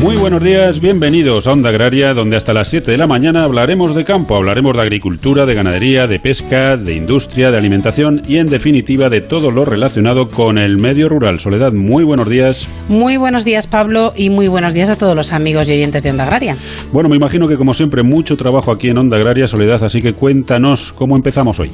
Muy buenos días, bienvenidos a Onda Agraria, donde hasta las 7 de la mañana hablaremos de campo, hablaremos de agricultura, de ganadería, de pesca, de industria, de alimentación y en definitiva de todo lo relacionado con el medio rural. Soledad, muy buenos días. Muy buenos días, Pablo, y muy buenos días a todos los amigos y oyentes de Onda Agraria. Bueno, me imagino que como siempre mucho trabajo aquí en Onda Agraria, Soledad, así que cuéntanos cómo empezamos hoy.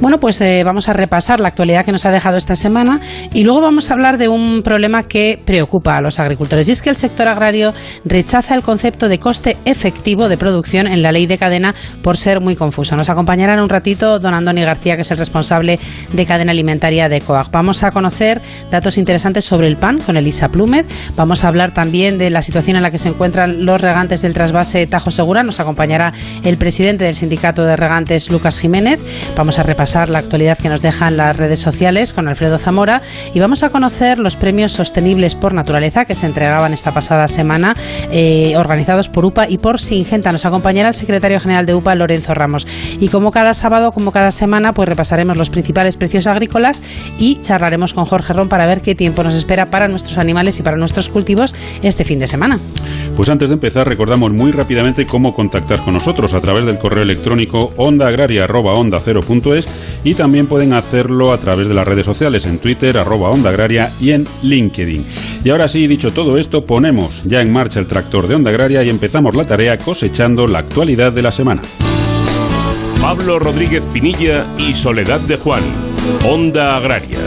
Bueno, pues eh, vamos a repasar la actualidad que nos ha dejado esta semana y luego vamos a hablar de un problema que preocupa a los agricultores y es que el sector agrario rechaza el concepto de coste efectivo de producción en la ley de cadena por ser muy confuso. Nos acompañará en un ratito don Andoni García, que es el responsable de cadena alimentaria de COAG. Vamos a conocer datos interesantes sobre el pan con Elisa Plúmed. Vamos a hablar también de la situación en la que se encuentran los regantes del trasvase Tajo Segura. Nos acompañará el presidente del sindicato de regantes, Lucas Jiménez. Vamos a repasar la actualidad que nos dejan las redes sociales con Alfredo Zamora y vamos a conocer los premios sostenibles por naturaleza que se entregaban esta pasada semana eh, organizados por UPA y por Singenta. Nos acompañará el secretario general de UPA, Lorenzo Ramos. Y como cada sábado, como cada semana, pues repasaremos los principales precios agrícolas y charlaremos con Jorge Ron para ver qué tiempo nos espera para nuestros animales y para nuestros cultivos este fin de semana. Pues antes de empezar, recordamos muy rápidamente cómo contactar con nosotros a través del correo electrónico ondaagraria.onda0.es y también pueden hacerlo a través de las redes sociales en Twitter, arroba Onda Agraria y en LinkedIn. Y ahora sí, dicho todo esto, ponemos ya en marcha el tractor de Onda Agraria y empezamos la tarea cosechando la actualidad de la semana. Pablo Rodríguez Pinilla y Soledad de Juan, Onda Agraria.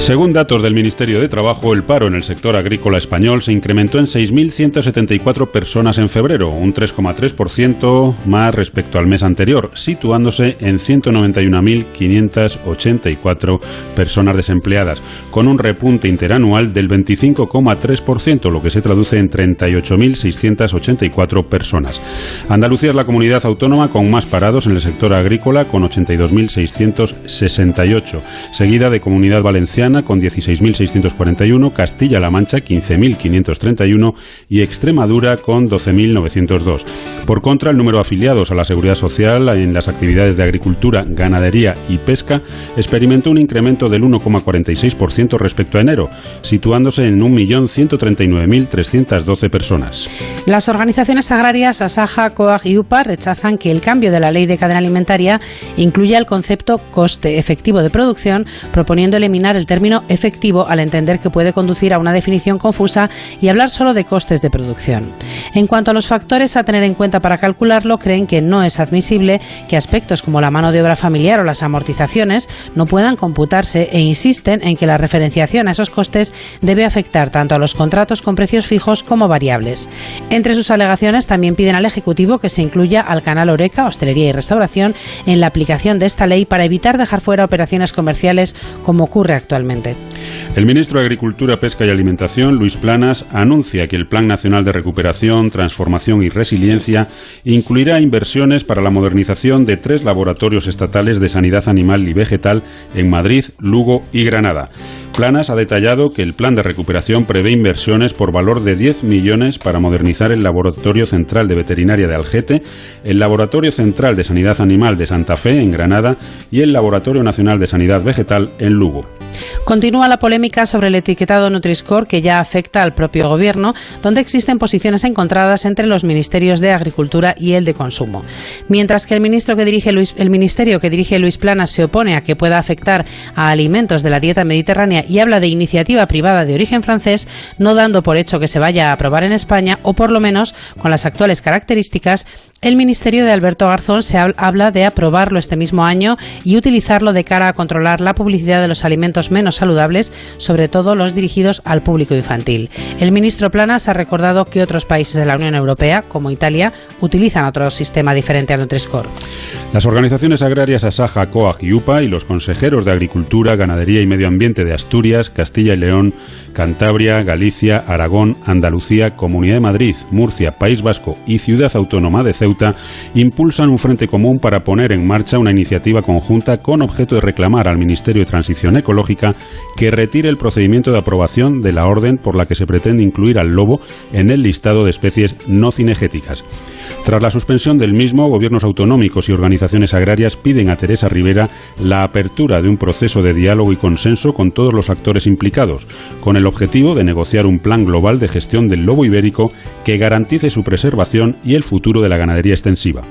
Según datos del Ministerio de Trabajo, el paro en el sector agrícola español se incrementó en 6.174 personas en febrero, un 3,3% más respecto al mes anterior, situándose en 191.584 personas desempleadas, con un repunte interanual del 25,3%, lo que se traduce en 38.684 personas. Andalucía es la comunidad autónoma con más parados en el sector agrícola, con 82.668, seguida de Comunidad Valenciana, con 16.641, Castilla-La Mancha 15.531 y Extremadura con 12.902. Por contra, el número de afiliados a la Seguridad Social en las actividades de agricultura, ganadería y pesca experimentó un incremento del 1,46% respecto a enero, situándose en 1.139.312 personas. Las organizaciones agrarias Asaja, COAG y UPA rechazan que el cambio de la ley de cadena alimentaria incluya el concepto coste efectivo de producción, proponiendo eliminar el término efectivo al entender que puede conducir a una definición confusa y hablar solo de costes de producción. En cuanto a los factores a tener en cuenta para calcularlo, creen que no es admisible que aspectos como la mano de obra familiar o las amortizaciones no puedan computarse e insisten en que la referenciación a esos costes debe afectar tanto a los contratos con precios fijos como variables. Entre sus alegaciones también piden al Ejecutivo que se incluya al canal Oreca, Hostelería y Restauración, en la aplicación de esta ley para evitar dejar fuera operaciones comerciales como ocurre actualmente. El ministro de Agricultura, Pesca y Alimentación, Luis Planas, anuncia que el Plan Nacional de Recuperación, Transformación y Resiliencia incluirá inversiones para la modernización de tres laboratorios estatales de sanidad animal y vegetal en Madrid, Lugo y Granada. Planas ha detallado que el plan de recuperación prevé inversiones por valor de 10 millones para modernizar el Laboratorio Central de Veterinaria de Algete, el Laboratorio Central de Sanidad Animal de Santa Fe en Granada y el Laboratorio Nacional de Sanidad Vegetal en Lugo. Continúa la polémica sobre el etiquetado Nutri-Score que ya afecta al propio gobierno, donde existen posiciones encontradas entre los ministerios de Agricultura y el de Consumo. Mientras que el, ministro que dirige el ministerio que dirige Luis Planas se opone a que pueda afectar a alimentos de la dieta mediterránea y habla de iniciativa privada de origen francés, no dando por hecho que se vaya a aprobar en España o por lo menos con las actuales características, el ministerio de Alberto Garzón se habla de aprobarlo este mismo año y utilizarlo de cara a controlar la publicidad de los alimentos menos saludables, sobre todo los dirigidos al público infantil. El ministro Planas ha recordado que otros países de la Unión Europea, como Italia, utilizan otro sistema diferente al Nutri-Score. Las organizaciones agrarias Asaja, COAG y UPA y los consejeros de Agricultura, Ganadería y Medio Ambiente de Asturias, Castilla y León, Cantabria, Galicia, Aragón, Andalucía, Comunidad de Madrid, Murcia, País Vasco y Ciudad Autónoma de Ceuta Impulsan un frente común para poner en marcha una iniciativa conjunta con objeto de reclamar al Ministerio de Transición Ecológica que retire el procedimiento de aprobación de la orden por la que se pretende incluir al lobo en el listado de especies no cinegéticas. Tras la suspensión del mismo, gobiernos autonómicos y organizaciones agrarias piden a Teresa Rivera la apertura de un proceso de diálogo y consenso con todos los actores implicados, con el objetivo de negociar un plan global de gestión del lobo ibérico que garantice su preservación y el futuro de la ganadería extensiva.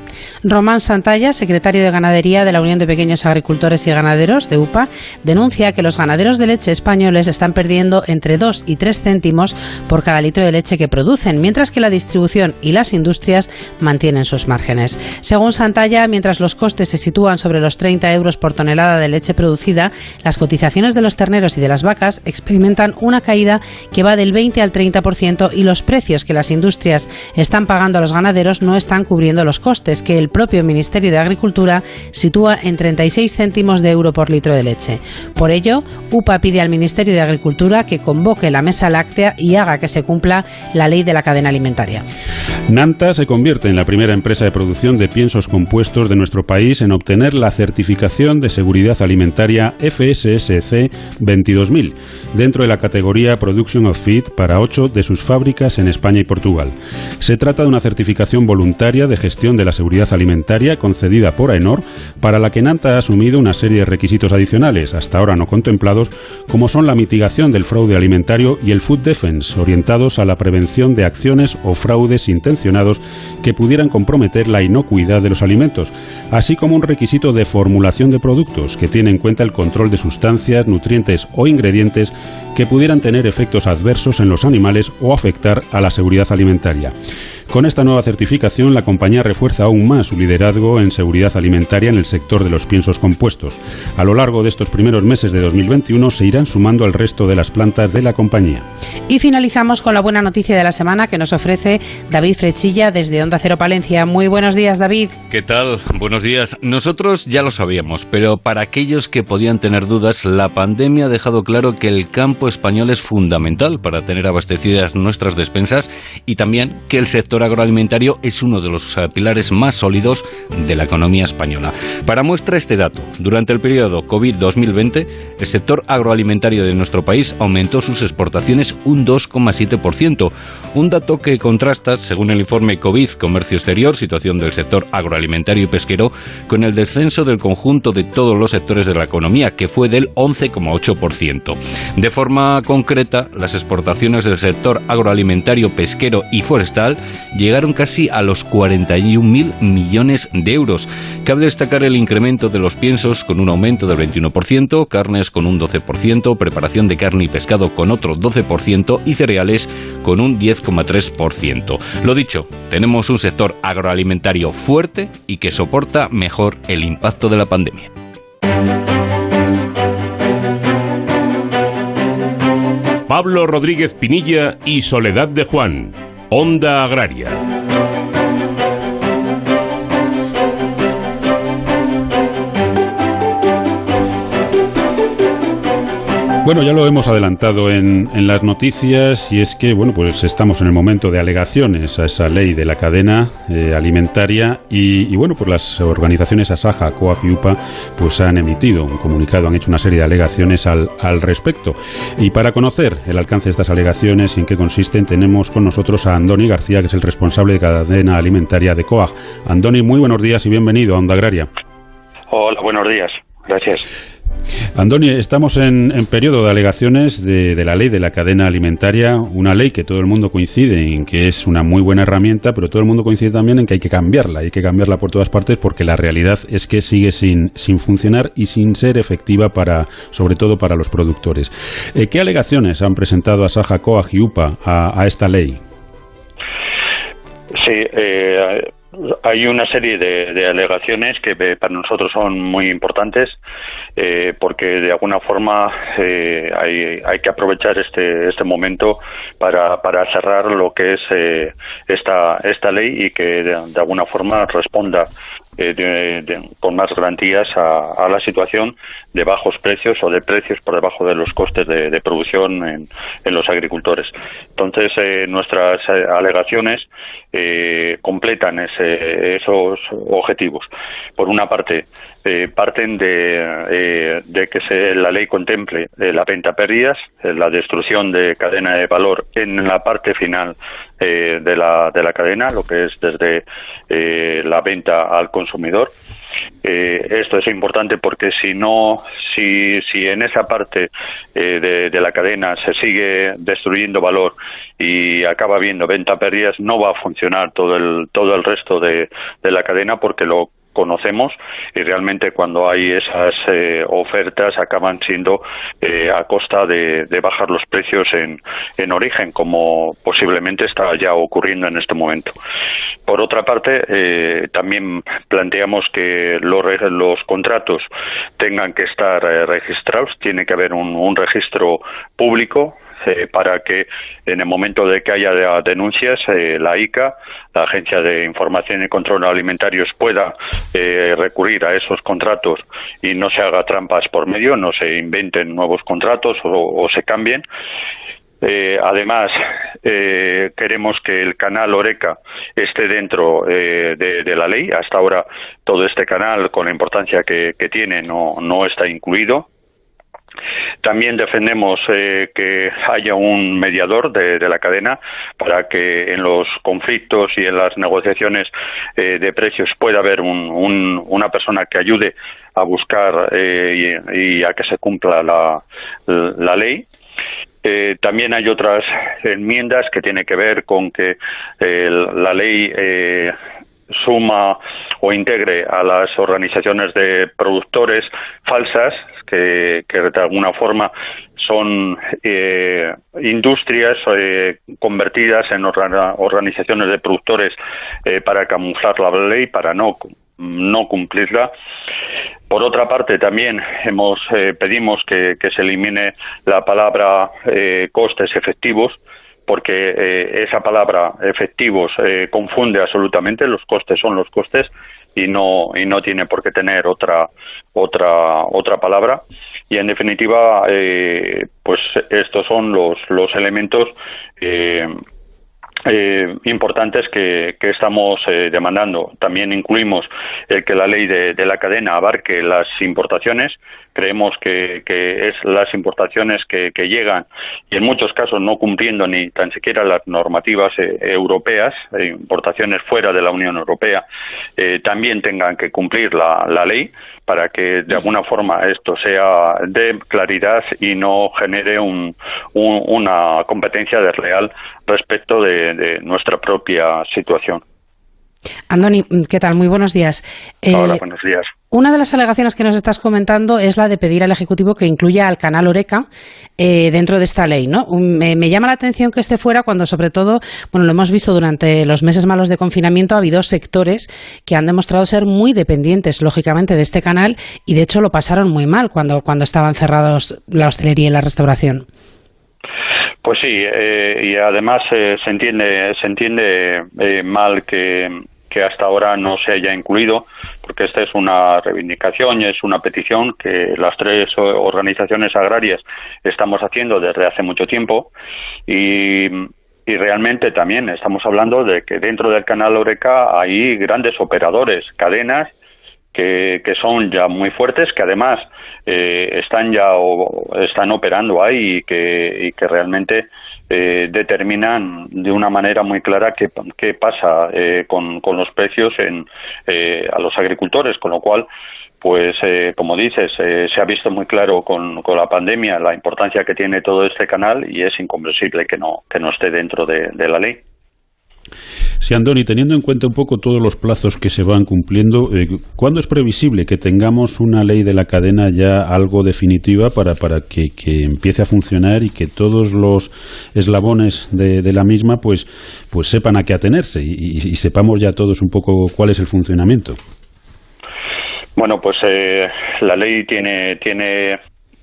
Román Santalla, secretario de Ganadería de la Unión de Pequeños Agricultores y Ganaderos de UPA, denuncia que los ganaderos de leche españoles están perdiendo entre 2 y 3 céntimos por cada litro de leche que producen, mientras que la distribución y las industrias mantienen sus márgenes. Según Santalla, mientras los costes se sitúan sobre los 30 euros por tonelada de leche producida, las cotizaciones de los terneros y de las vacas experimentan una caída que va del 20 al 30% y los precios que las industrias están pagando a los ganaderos no están cubriendo los costes que el propio Ministerio de Agricultura sitúa en 36 céntimos de euro por litro de leche. Por ello, UPA pide al Ministerio de Agricultura que convoque la mesa láctea y haga que se cumpla la ley de la cadena alimentaria. Nanta se convierte en la primera empresa de producción de piensos compuestos de nuestro país en obtener la certificación de seguridad alimentaria FSSC 22000 dentro de la categoría Production of Feed para ocho de sus fábricas en España y Portugal. Se trata de una certificación voluntaria de gestión de la seguridad alimentaria concedida por AENOR, para la que Nanta ha asumido una serie de requisitos adicionales, hasta ahora no contemplados, como son la mitigación del fraude alimentario y el food defense, orientados a la prevención de acciones o fraudes intencionados que pudieran comprometer la inocuidad de los alimentos, así como un requisito de formulación de productos que tiene en cuenta el control de sustancias, nutrientes o ingredientes que pudieran tener efectos adversos en los animales o afectar a la seguridad alimentaria. Con esta nueva certificación, la compañía refuerza aún más su liderazgo en seguridad alimentaria en el sector de los piensos compuestos. A lo largo de estos primeros meses de 2021 se irán sumando al resto de las plantas de la compañía. Y finalizamos con la buena noticia de la semana que nos ofrece David Frechilla desde Onda Cero Palencia. Muy buenos días, David. ¿Qué tal? Buenos días. Nosotros ya lo sabíamos, pero para aquellos que podían tener dudas, la pandemia ha dejado claro que el campo español es fundamental para tener abastecidas nuestras despensas y también que el sector agroalimentario es uno de los eh, pilares más sólidos de la economía española. Para muestra este dato, durante el periodo COVID-2020, el sector agroalimentario de nuestro país aumentó sus exportaciones un 2,7%, un dato que contrasta, según el informe COVID Comercio Exterior, situación del sector agroalimentario y pesquero, con el descenso del conjunto de todos los sectores de la economía, que fue del 11,8%. De forma concreta, las exportaciones del sector agroalimentario, pesquero y forestal llegaron casi a los 41.000 millones de euros. Cabe destacar el incremento de los piensos con un aumento del 21%, carnes con un 12%, preparación de carne y pescado con otro 12% y cereales con un 10,3%. Lo dicho, tenemos un sector agroalimentario fuerte y que soporta mejor el impacto de la pandemia. Pablo Rodríguez Pinilla y Soledad de Juan Onda Agraria. Bueno, ya lo hemos adelantado en, las noticias y es que, bueno, pues estamos en el momento de alegaciones a esa ley de la cadena eh, alimentaria y, bueno, pues las organizaciones Asaja, COAG y UPA pues han emitido un comunicado, han hecho una serie de alegaciones al, al respecto. Y para conocer el alcance de estas alegaciones y en qué consisten, tenemos con nosotros a Andoni García, que es el responsable de cadena alimentaria de COAG. Andoni, muy buenos días y bienvenido a Onda Agraria. Hola, buenos días. Gracias. Andoni, estamos en, periodo de alegaciones de, la ley de la cadena alimentaria, una ley que todo el mundo coincide en que es una muy buena herramienta, pero todo el mundo coincide también en que hay que cambiarla, hay que cambiarla por todas partes porque la realidad es que sigue sin, funcionar y sin ser efectiva para, sobre todo para los productores. Eh, ¿Qué alegaciones han presentado a Saja Coag y UPA a, esta ley? Sí, eh, hay una serie de, alegaciones que para nosotros son muy importantes eh, porque de alguna forma eh, hay, hay, que aprovechar este, este momento para, para cerrar lo que es eh, esta, esta ley y que de, de alguna forma responda eh, con más garantías a, la situación de bajos precios o de precios por debajo de los costes de, producción en, los agricultores. Entonces, eh, nuestras eh, alegaciones completan esos objetivos. Por una parte, parten de, de que se, la ley contemple la venta pérdidas, la destrucción de cadena de valor en la parte final de, la, de la cadena, lo que es desde la venta al consumidor. Eh, esto es importante porque si no, si, si en esa parte eh, de, la cadena se sigue destruyendo valor y acaba habiendo venta pérdidas, no va a funcionar todo el, todo el resto de, de la cadena porque lo conocemos y realmente cuando hay esas eh, ofertas acaban siendo eh, a costa de, bajar los precios en, en, origen, como posiblemente está ya ocurriendo en este momento. Por otra parte, eh, también planteamos que los, los contratos tengan que estar registrados, tiene que haber un registro público eh, para que en el momento de que haya denuncias, eh, la ICA, la Agencia de Información y Control Alimentarios, pueda eh, recurrir a esos contratos y no se haga trampas por medio, no se inventen nuevos contratos o, se cambien. además, queremos que el canal Oreca esté dentro de, la ley. Hasta ahora, todo este canal, con la importancia que, que tiene, no, no está incluido. También defendemos eh, que haya un mediador de, la cadena para que en los conflictos y en las negociaciones eh, de precios pueda haber una persona que ayude a buscar eh, y, a que se cumpla la, ley. también hay otras enmiendas que tienen que ver con que la ley suma o integre a las organizaciones de productores falsas que, de alguna forma son eh, industrias eh, convertidas en organizaciones de productores eh, para camuflar la ley, para no no cumplirla. Por otra parte, también hemos pedimos que, que, se elimine la palabra costes efectivos porque eh, esa palabra efectivos eh, confunde absolutamente los costes son los costes y no y no tiene por qué tener otra otra otra palabra. Y en definitiva eh, pues estos son los los elementos eh, importantes que, estamos eh, demandando. También incluimos el que la ley de, la cadena abarque las importaciones. Creemos que, es las importaciones que, llegan y en muchos casos no cumpliendo ni tan siquiera las normativas eh, europeas, importaciones fuera de la Unión Europea, también tengan que cumplir la, la ley para que de alguna forma esto sea de claridad y no genere un, una competencia desleal respecto de, nuestra propia situación. Andoni, ¿qué tal? Muy buenos días. Hola, eh, buenos días. Una de las alegaciones que nos estás comentando es la de pedir al Ejecutivo que incluya al canal Oreca eh, dentro de esta ley, ¿no? Me, llama la atención que esté fuera cuando, sobre todo, bueno, lo hemos visto durante los meses malos de confinamiento, ha habido sectores que han demostrado ser muy dependientes, lógicamente, de este canal y, de hecho, lo pasaron muy mal cuando, cuando estaban cerrados la hostelería y la restauración. Pues sí, eh, y además eh, se entiende, se entiende mal que que hasta ahora no se haya incluido, porque esta es una reivindicación y es una petición que las tres organizaciones agrarias estamos haciendo desde hace mucho tiempo y, y realmente también estamos hablando de que dentro del canal Oreca hay grandes operadores, cadenas que, que son ya muy fuertes, que además eh, están ya o, están operando ahí y que, y que realmente eh, determinan de una manera muy clara qué, qué pasa eh, con, con, los precios en, eh, a los agricultores, con lo cual pues como dices, se ha visto muy claro con, con, la pandemia la importancia que tiene todo este canal y es incomprensible que no, que no esté dentro de la ley. Sí, Andoni, teniendo en cuenta un poco todos los plazos que se van cumpliendo, eh, ¿cuándo es previsible que tengamos una ley de la cadena ya algo definitiva para, para que, empiece a funcionar y que todos los eslabones de, la misma pues, pues sepan a qué atenerse y, sepamos ya todos un poco cuál es el funcionamiento? Bueno, pues la ley tiene tiene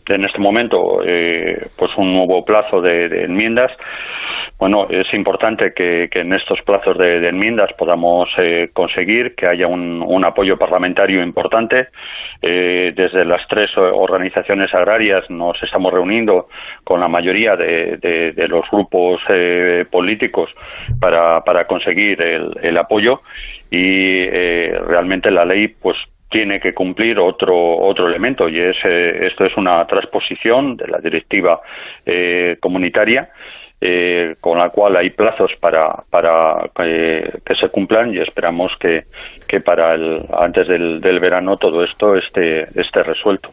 en este momento eh, pues un nuevo plazo de, enmiendas. Bueno, es importante que, en estos plazos de, enmiendas podamos eh, conseguir que haya un, apoyo parlamentario importante. Eh, desde las tres organizaciones agrarias nos estamos reuniendo con la mayoría de, los grupos políticos para, para conseguir el, el apoyo y realmente la ley pues tiene que cumplir otro otro elemento y es eh, esto es una transposición de la directiva eh, comunitaria eh, con la cual hay plazos para para que se cumplan y esperamos que, que para el antes del, del verano todo esto esté esté resuelto.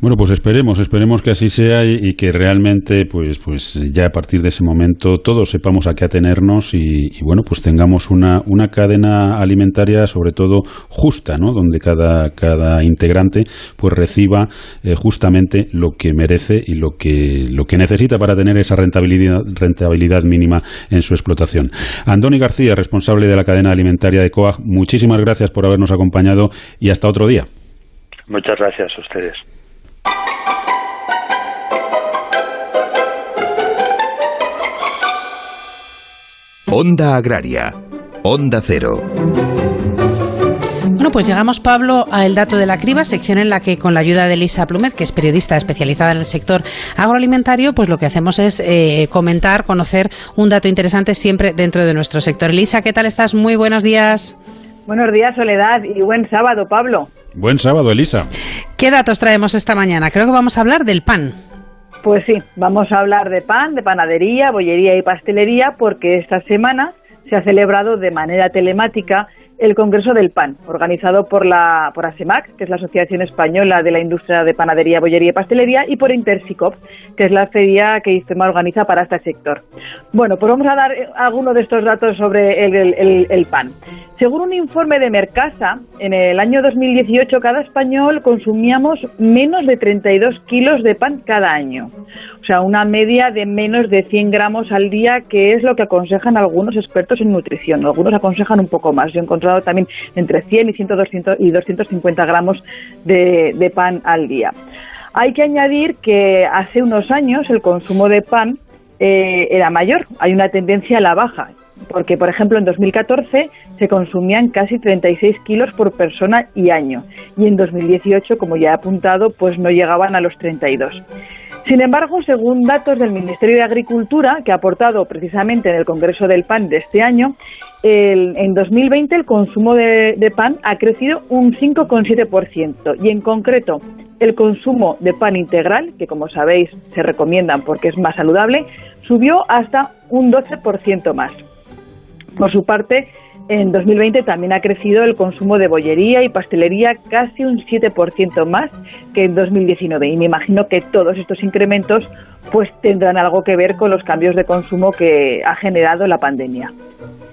Bueno, pues esperemos, esperemos que así sea y, que realmente, pues, pues ya a partir de ese momento todos sepamos a qué atenernos y, bueno, pues tengamos una, una cadena alimentaria sobre todo justa, ¿no? Donde cada, cada integrante pues reciba eh, justamente lo que merece y lo que, lo que necesita para tener esa rentabilidad, rentabilidad mínima en su explotación. Andoni García, responsable de la cadena alimentaria de COAG, muchísimas gracias por habernos acompañado y hasta otro día. Muchas gracias a ustedes. Onda Agraria, Onda Cero. Bueno, pues llegamos, Pablo, al dato de la criba, sección en la que con la ayuda de Elisa Plumet, que es periodista especializada en el sector agroalimentario, pues lo que hacemos es eh, comentar, conocer un dato interesante siempre dentro de nuestro sector. Elisa, ¿qué tal estás? Muy buenos días. Buenos días, Soledad, y buen sábado, Pablo. Buen sábado, Elisa. ¿Qué datos traemos esta mañana? Creo que vamos a hablar del pan. Pues sí, vamos a hablar de pan, de panadería, bollería y pastelería, porque esta semana se ha celebrado de manera telemática el Congreso del Pan, organizado por la por ASEMAC, que es la Asociación Española de la Industria de Panadería, Bollería y Pastelería, y por Intersicop, que es la feria que ISTEMA organiza para este sector. Bueno, pues vamos a dar algunos de estos datos sobre el, pan. Según un informe de Mercasa, en el año 2018 cada español consumíamos menos de 32 kilos de pan cada año. O sea, una media de menos de 100 gramos al día, que es lo que aconsejan algunos expertos en nutrición. Algunos aconsejan un poco más. Yo he encontrado también entre 100 y 100, 200 y 250 gramos de, pan al día. Hay que añadir que hace unos años el consumo de pan eh, era mayor. Hay una tendencia a la baja porque, por ejemplo, en 2014 se consumían casi 36 kilos por persona y año, y en 2018, como ya he apuntado, pues no llegaban a los 32. Sin embargo, según datos del Ministerio de Agricultura, que ha aportado precisamente en el Congreso del Pan de este año, en 2020 el consumo de, pan ha crecido un 5,7% y en concreto el consumo de pan integral, que como sabéis se recomiendan porque es más saludable, subió hasta un 12% más. Por su parte, en 2020 también ha crecido el consumo de bollería y pastelería casi un 7% más que en 2019 y me imagino que todos estos incrementos pues tendrán algo que ver con los cambios de consumo que ha generado la pandemia.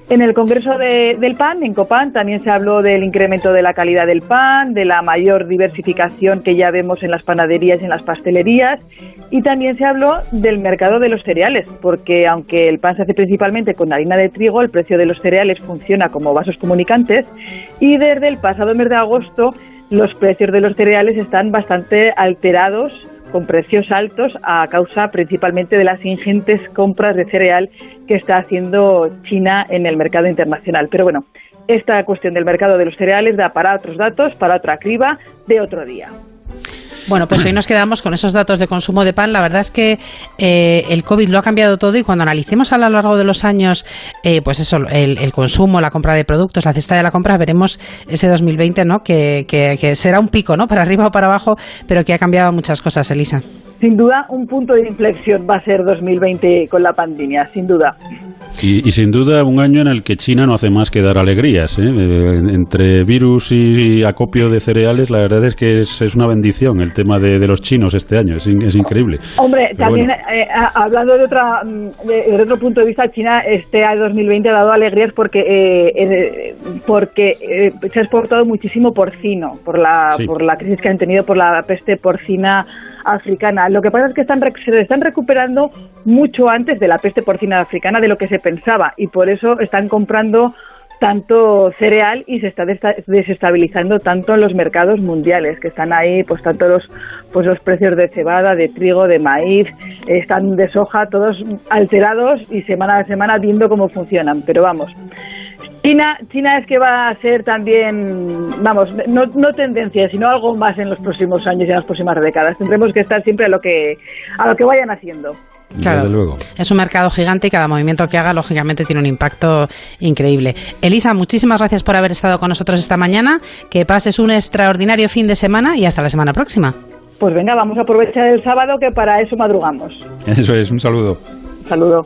En el Congreso del Pan, en Copan, también se habló del incremento de la calidad del pan, de la mayor diversificación que ya vemos en las panaderías y en las pastelerías, y también se habló del mercado de los cereales, porque aunque el pan se hace principalmente con harina de trigo, el precio de los cereales funciona como vasos comunicantes, y desde el pasado mes de agosto los precios de los cereales están bastante alterados con precios altos a causa principalmente de las ingentes compras de cereal que está haciendo China en el mercado internacional. Pero bueno, esta cuestión del mercado de los cereales da para otros datos, para otra criba de otro día. Bueno, pues hoy nos quedamos con esos datos de consumo de pan. La verdad es que eh, el COVID lo ha cambiado todo y cuando analicemos a lo largo de los años, eh, pues eso, el, consumo, la compra de productos, la cesta de la compra, veremos ese 2020, ¿no? Que, que, será un pico, ¿no? Para arriba o para abajo, pero que ha cambiado muchas cosas, Elisa. Sin duda, un punto de inflexión va a ser 2020 con la pandemia, sin duda. Y, sin duda un año en el que China no hace más que dar alegrías. ¿eh? Entre virus y, acopio de cereales, la verdad es que es, una bendición el tema de, los chinos este año. Es, increíble. Hombre, también eh, hablando de, otra, mm, de, otro punto de vista, China este año 2020 ha dado alegrías porque, eh, porque se ha exportado muchísimo porcino por la, por la crisis que han tenido por la peste porcina africana. Lo que pasa es que están, se están recuperando mucho antes de la peste porcina africana de lo que se pensaba y por eso están comprando tanto cereal y se está desestabilizando tanto en los mercados mundiales, que están ahí, pues tanto los, pues los precios de cebada, de trigo, de maíz, están de soja, todos alterados y semana a semana viendo cómo funcionan. Pero vamos, China, China es que va a ser también, vamos, no, no tendencia, sino algo más en los próximos años y en las próximas décadas. Tendremos que estar siempre a lo que, a lo que vayan haciendo. Claro, luego. es un mercado gigante y cada movimiento que haga, lógicamente, tiene un impacto increíble. Elisa, muchísimas gracias por haber estado con nosotros esta mañana. Que pases un extraordinario fin de semana y hasta la semana próxima. Pues venga, vamos a aprovechar el sábado que para eso madrugamos. Eso es, un saludo. saludo.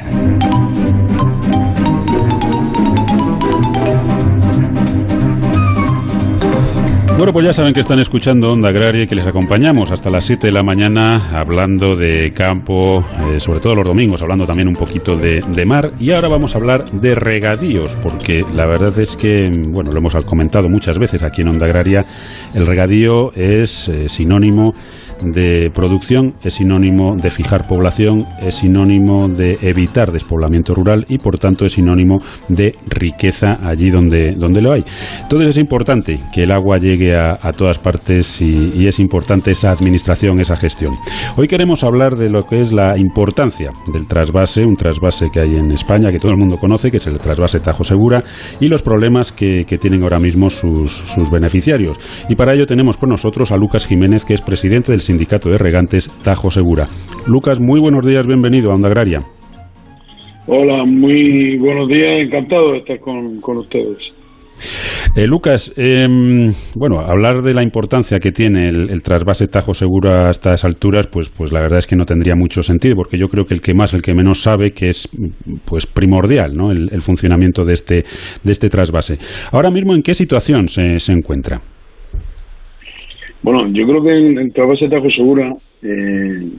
Bueno, pues ya saben que están escuchando Onda Agraria y que les acompañamos hasta las 7 de la mañana hablando de campo, eh, sobre todo los domingos, hablando también un poquito de, mar. Y ahora vamos a hablar de regadíos, porque la verdad es que, bueno, lo hemos comentado muchas veces aquí en Onda Agraria, el regadío es eh, sinónimo de producción es sinónimo de fijar población, es sinónimo de evitar despoblamiento rural y por tanto es sinónimo de riqueza allí donde, donde lo hay. Entonces es importante que el agua llegue a, todas partes y, es importante esa administración, esa gestión. Hoy queremos hablar de lo que es la importancia del trasvase, un trasvase que hay en España que todo el mundo conoce, que es el trasvase Tajo Segura y los problemas que, que tienen ahora mismo sus, sus beneficiarios. Y para ello tenemos con nosotros a Lucas Jiménez, que es presidente del Sindicato de Regantes Tajo Segura. Lucas, muy buenos días, bienvenido a Onda Agraria. Hola, muy buenos días, encantado de estar con, ustedes. Eh, Lucas, em, bueno, hablar de la importancia que tiene el, trasvase Tajo Segura a estas alturas, pues, pues la verdad es que no tendría mucho sentido, porque yo creo que el que más, el que menos sabe que es pues primordial, ¿no? El, funcionamiento de este de este trasvase. Ahora mismo, ¿en qué situación se, se encuentra? Bueno, yo creo que en, en Trasvase Tajo Segura eh,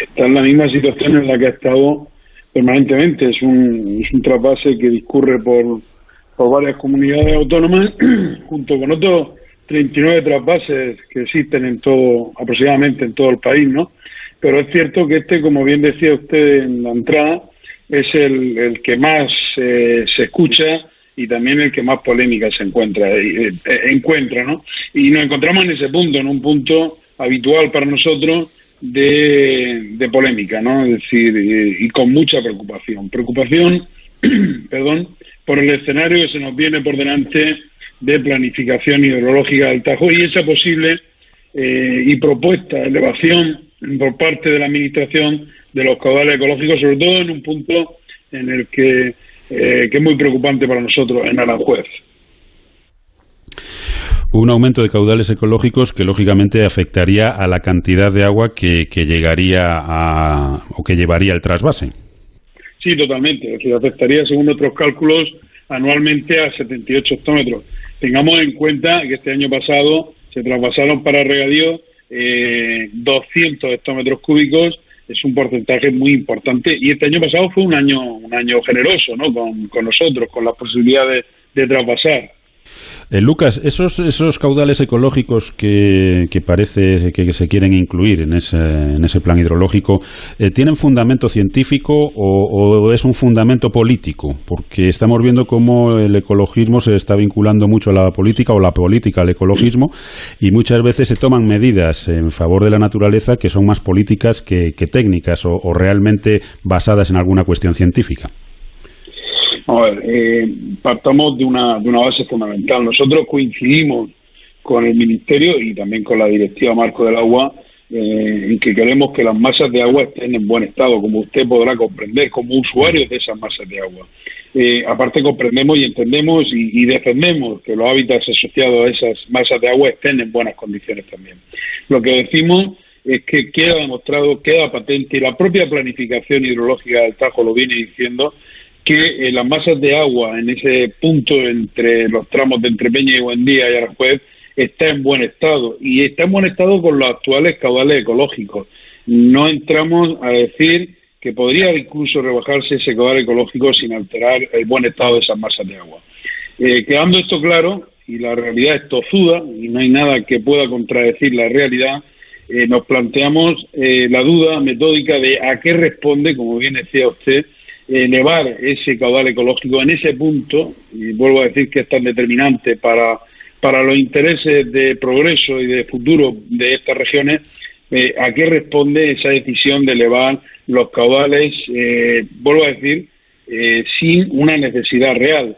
está en la misma situación en la que ha estado permanentemente. Es un, es un trasvase que discurre por, por varias comunidades autónomas, junto con otros 39 trasvases que existen en todo, aproximadamente en todo el país, ¿no? Pero es cierto que este, como bien decía usted en la entrada, es el, el que más eh, se escucha y también el que más polémica se encuentra, eh, eh, encuentra, ¿no? Y nos encontramos en ese punto, en un punto habitual para nosotros de, polémica, ¿no? Es decir, y con mucha preocupación. Preocupación, perdón, por el escenario que se nos viene por delante de planificación hidrológica del Tajo y esa posible eh, y propuesta elevación por parte de la Administración de los caudales ecológicos, sobre todo en un punto en el que eh, que es muy preocupante para nosotros en Aranjuez. Un aumento de caudales ecológicos que lógicamente afectaría a la cantidad de agua que, llegaría a, o que llevaría el trasvase. Sí, totalmente. Es decir, afectaría, según nuestros cálculos, anualmente a 78 hectómetros. Tengamos en cuenta que este año pasado se trasvasaron para regadío eh, 200 hectómetros cúbicos es un porcentaje muy importante. Y este año pasado fue un año un año generoso no con, nosotros con la posibilidad de, de traspasar eh, Lucas, esos, esos caudales ecológicos que, parece que, se quieren incluir en ese, en ese plan hidrológico, eh, ¿tienen fundamento científico o, es un fundamento político? Porque estamos viendo cómo el ecologismo se está vinculando mucho a la política o la política al ecologismo y muchas veces se toman medidas en favor de la naturaleza que son más políticas que, técnicas o realmente basadas en alguna cuestión científica. A ver, eh, partamos de una, de una base fundamental. Nosotros coincidimos con el Ministerio y también con la Directiva Marco del Agua eh, en que queremos que las masas de agua estén en buen estado, como usted podrá comprender, como usuarios de esas masas de agua. Eh, aparte comprendemos y entendemos y, defendemos que los hábitats asociados a esas masas de agua estén en buenas condiciones también. Lo que decimos es que queda demostrado, queda patente y la propia planificación hidrológica del Tajo lo viene diciendo que eh, las masas de agua en ese punto entre los tramos de Entrepeña y Buendía y Aranjuez está en buen estado y está en buen estado con los actuales caudales ecológicos. No entramos a decir que podría incluso rebajarse ese caudal ecológico sin alterar el buen estado de esas masas de agua. Eh, quedando esto claro, y la realidad es tozuda, y no hay nada que pueda contradecir la realidad, eh, nos planteamos eh, la duda metódica de a qué responde, como bien decía usted, elevar ese caudal ecológico en ese punto, y vuelvo a decir que es tan determinante para, para los intereses de progreso y de futuro de estas regiones, eh, a qué responde esa decisión de elevar los caudales, eh, vuelvo a decir, eh, sin una necesidad real.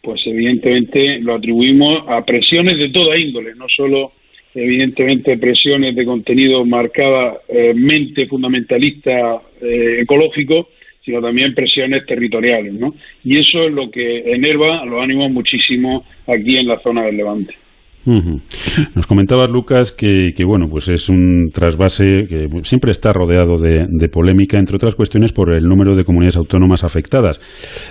Pues evidentemente lo atribuimos a presiones de toda índole, no solo evidentemente presiones de contenido marcadamente fundamentalista ecológico, sino también presiones territoriales, ¿no? Y eso es lo que enerva los ánimos muchísimo aquí en la zona del Levante. Nos comentabas, Lucas, que, bueno, pues es un trasvase que siempre está rodeado de, polémica, entre otras cuestiones por el número de comunidades autónomas afectadas.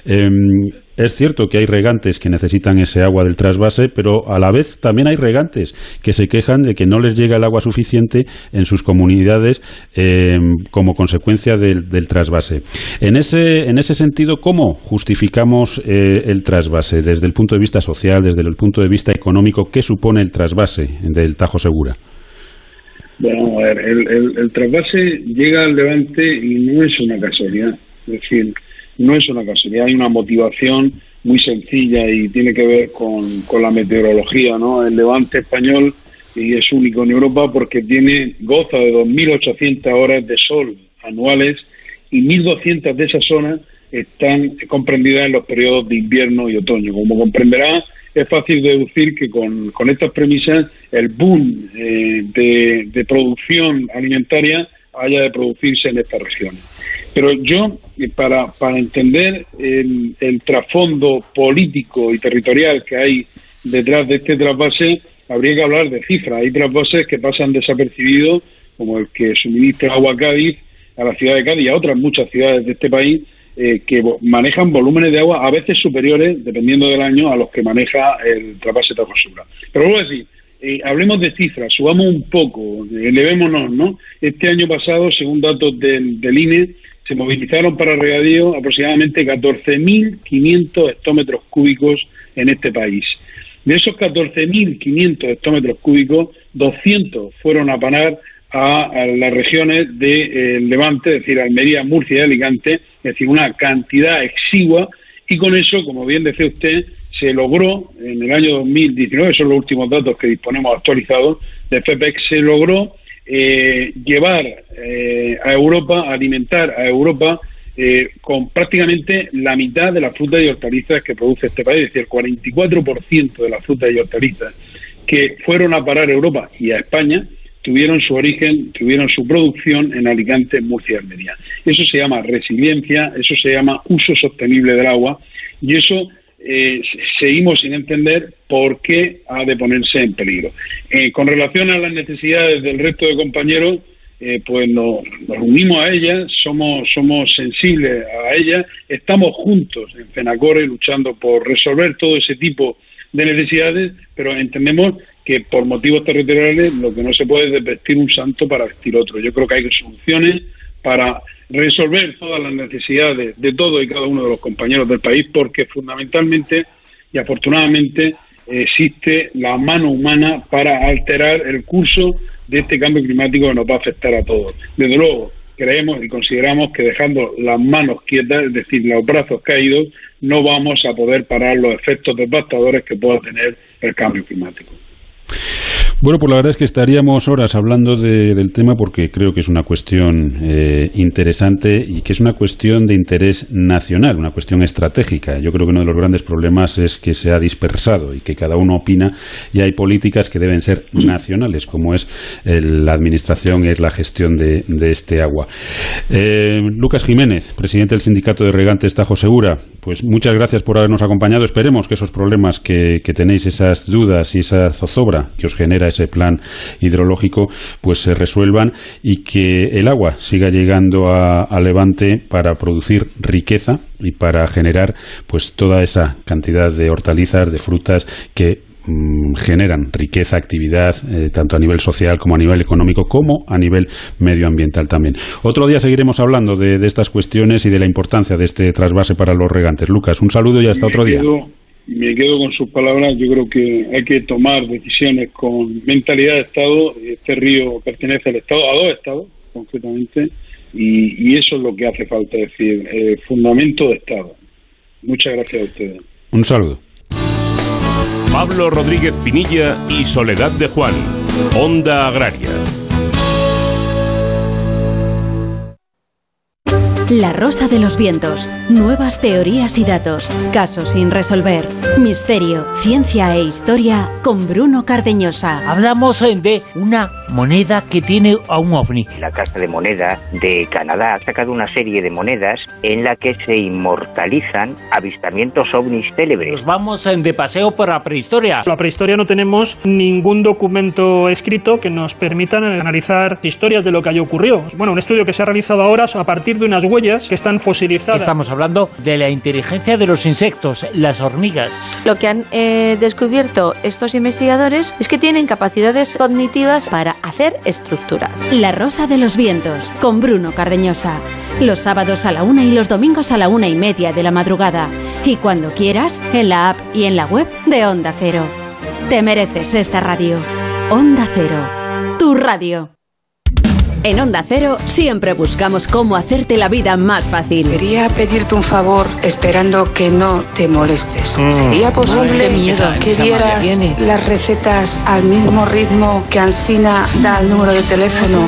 Em, es cierto que hay regantes que necesitan ese agua del trasvase, pero a la vez también hay regantes que se quejan de que no les llega el agua suficiente en sus comunidades em, como consecuencia del, trasvase. En ese, en ese sentido, ¿cómo justificamos eh, el trasvase desde el punto de vista social, desde el punto de vista económico? ¿Qué supone el trasvase del Tajo Segura? Bueno, a ver, el, trasvase llega al Levante y no es una casualidad. Es decir, no es una casualidad, hay una motivación muy sencilla y tiene que ver con, con la meteorología, ¿no? El levante español y es único en Europa porque tiene goza de 2.800 horas de sol anuales y 1.200 de esas zonas están comprendidas en los periodos de invierno y otoño. Como comprenderá, es fácil deducir que con, con estas premisas el boom eh, de, de producción alimentaria haya de producirse en estas regiones. Pero yo, para, para entender el, trasfondo político y territorial que hay detrás de este trasvase, habría que hablar de cifras. Hay trasvases que pasan desapercibidos, como el que suministra agua a Cádiz, a la ciudad de Cádiz y a otras muchas ciudades de este país, eh, que manejan volúmenes de agua a veces superiores, dependiendo del año, a los que maneja el trasvase Tajosura. Pero vuelvo a decir, eh, hablemos de cifras, subamos un poco, elevémonos, ¿no? Este año pasado, según datos del, del INE, se movilizaron para regadío aproximadamente 14.500 hectómetros cúbicos en este país. De esos 14.500 hectómetros cúbicos, 200 fueron a parar a, las regiones de eh, Levante, es decir, Almería, Murcia y Alicante, es decir, una cantidad exigua y con eso, como bien decía usted, se logró en el año 2019, son los últimos datos que disponemos actualizados de FEPEX, se logró eh, llevar eh, a Europa, alimentar a Europa eh, con prácticamente la mitad de las frutas y hortalizas que produce este país, es decir, el 44% de las frutas y hortalizas que fueron a parar a Europa y a España tuvieron su origen, tuvieron su producción en Alicante, Murcia y Almería. Eso se llama resiliencia, eso se llama uso sostenible del agua y eso eh, seguimos sin entender por qué ha de ponerse en peligro. Eh, con relación a las necesidades del resto de compañeros, eh, pues nos, unimos a ellas, somos, somos sensibles a ellas, estamos juntos en FENACORE luchando por resolver todo ese tipo de necesidades, pero entendemos que por motivos territoriales lo que no se puede es vestir un santo para vestir otro. Yo creo que hay soluciones para resolver todas las necesidades de todo y cada uno de los compañeros del país, porque fundamentalmente y afortunadamente existe la mano humana para alterar el curso de este cambio climático que nos va a afectar a todos. Desde luego, creemos y consideramos que dejando las manos quietas, es decir, los brazos caídos, no vamos a poder parar los efectos devastadores que pueda tener el cambio climático. Bueno, pues la verdad es que estaríamos horas hablando del tema porque creo que es una cuestión eh, interesante y que es una cuestión de interés nacional, una cuestión estratégica. Yo creo que uno de los grandes problemas es que se ha dispersado y que cada uno opina y hay políticas que deben ser nacionales, como es la administración y es la gestión de, este agua. Eh, Lucas Jiménez, presidente del Sindicato de Regantes Tajo Segura, pues muchas gracias por habernos acompañado. Esperemos que esos problemas que, que tenéis, esas dudas y esa zozobra que os genera ese plan hidrológico, pues se resuelvan y que el agua siga llegando a, Levante para producir riqueza y para generar pues toda esa cantidad de hortalizas, de frutas que mm, generan riqueza, actividad, eh, tanto a nivel social como a nivel económico, como a nivel medioambiental también. Otro día seguiremos hablando de, estas cuestiones y de la importancia de este trasvase para los regantes. Lucas, un saludo y hasta otro día. Me quedo con sus palabras. Yo creo que hay que tomar decisiones con mentalidad de Estado. Este río pertenece al Estado, a dos Estados, concretamente, y, eso es lo que hace falta, decir, eh, fundamento de Estado. Muchas gracias a ustedes. Un saludo. Pablo Rodríguez Pinilla y Soledad de Juan, Onda Agraria. La Rosa de los Vientos. Nuevas teorías y datos. Casos sin resolver. Misterio, ciencia e historia con Bruno Cardeñosa. Hablamos de una moneda que tiene a un ovni. La Casa de Moneda de Canadá ha sacado una serie de monedas en la que se inmortalizan avistamientos ovnis célebres. Nos vamos de paseo por la prehistoria. La prehistoria no tenemos ningún documento escrito que nos permita analizar historias de lo que haya ocurrido. Bueno, un estudio que se ha realizado ahora a partir de unas huellas que están fosilizadas. Estamos hablando de la inteligencia de los insectos, las hormigas. Lo que han eh, descubierto estos investigadores es que tienen capacidades cognitivas para hacer estructuras. La Rosa de los Vientos, con Bruno Cardeñosa. Los sábados a la una y los domingos a la una y media de la madrugada. Y cuando quieras, en la app y en la web de Onda Cero. Te mereces esta radio. Onda Cero. Tu radio. En Onda Cero siempre buscamos cómo hacerte la vida más fácil. Quería pedirte un favor esperando que no te molestes. Mm. ¿Sería posible que dieras las recetas al mismo ritmo que Ansina da el número de teléfono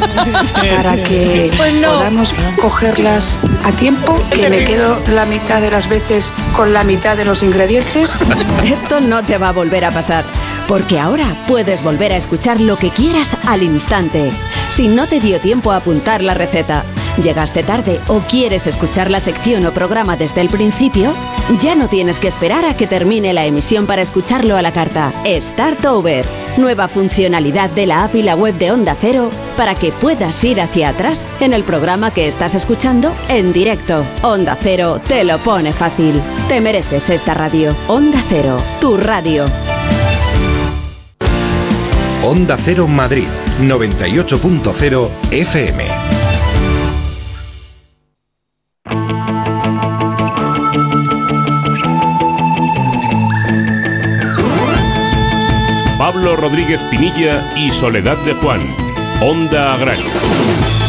para que pues podamos cogerlas a tiempo? Que me quedo la mitad de las veces con la mitad de los ingredientes. Esto no te va a volver a pasar, porque ahora puedes volver a escuchar lo que quieras al instante. Si no te dio tiempo a apuntar la receta, llegaste tarde o quieres escuchar la sección o programa desde el principio, ya no tienes que esperar a que termine la emisión para escucharlo a la carta. Start Over, nueva funcionalidad de la app y la web de Onda Cero para que puedas ir hacia atrás en el programa que estás escuchando en directo. Onda Cero te lo pone fácil. Te mereces esta radio. Onda Cero, tu radio. Onda Cero Madrid 98.0 FM. Pablo Rodríguez Pinilla y Soledad de Juan, Onda Agraria.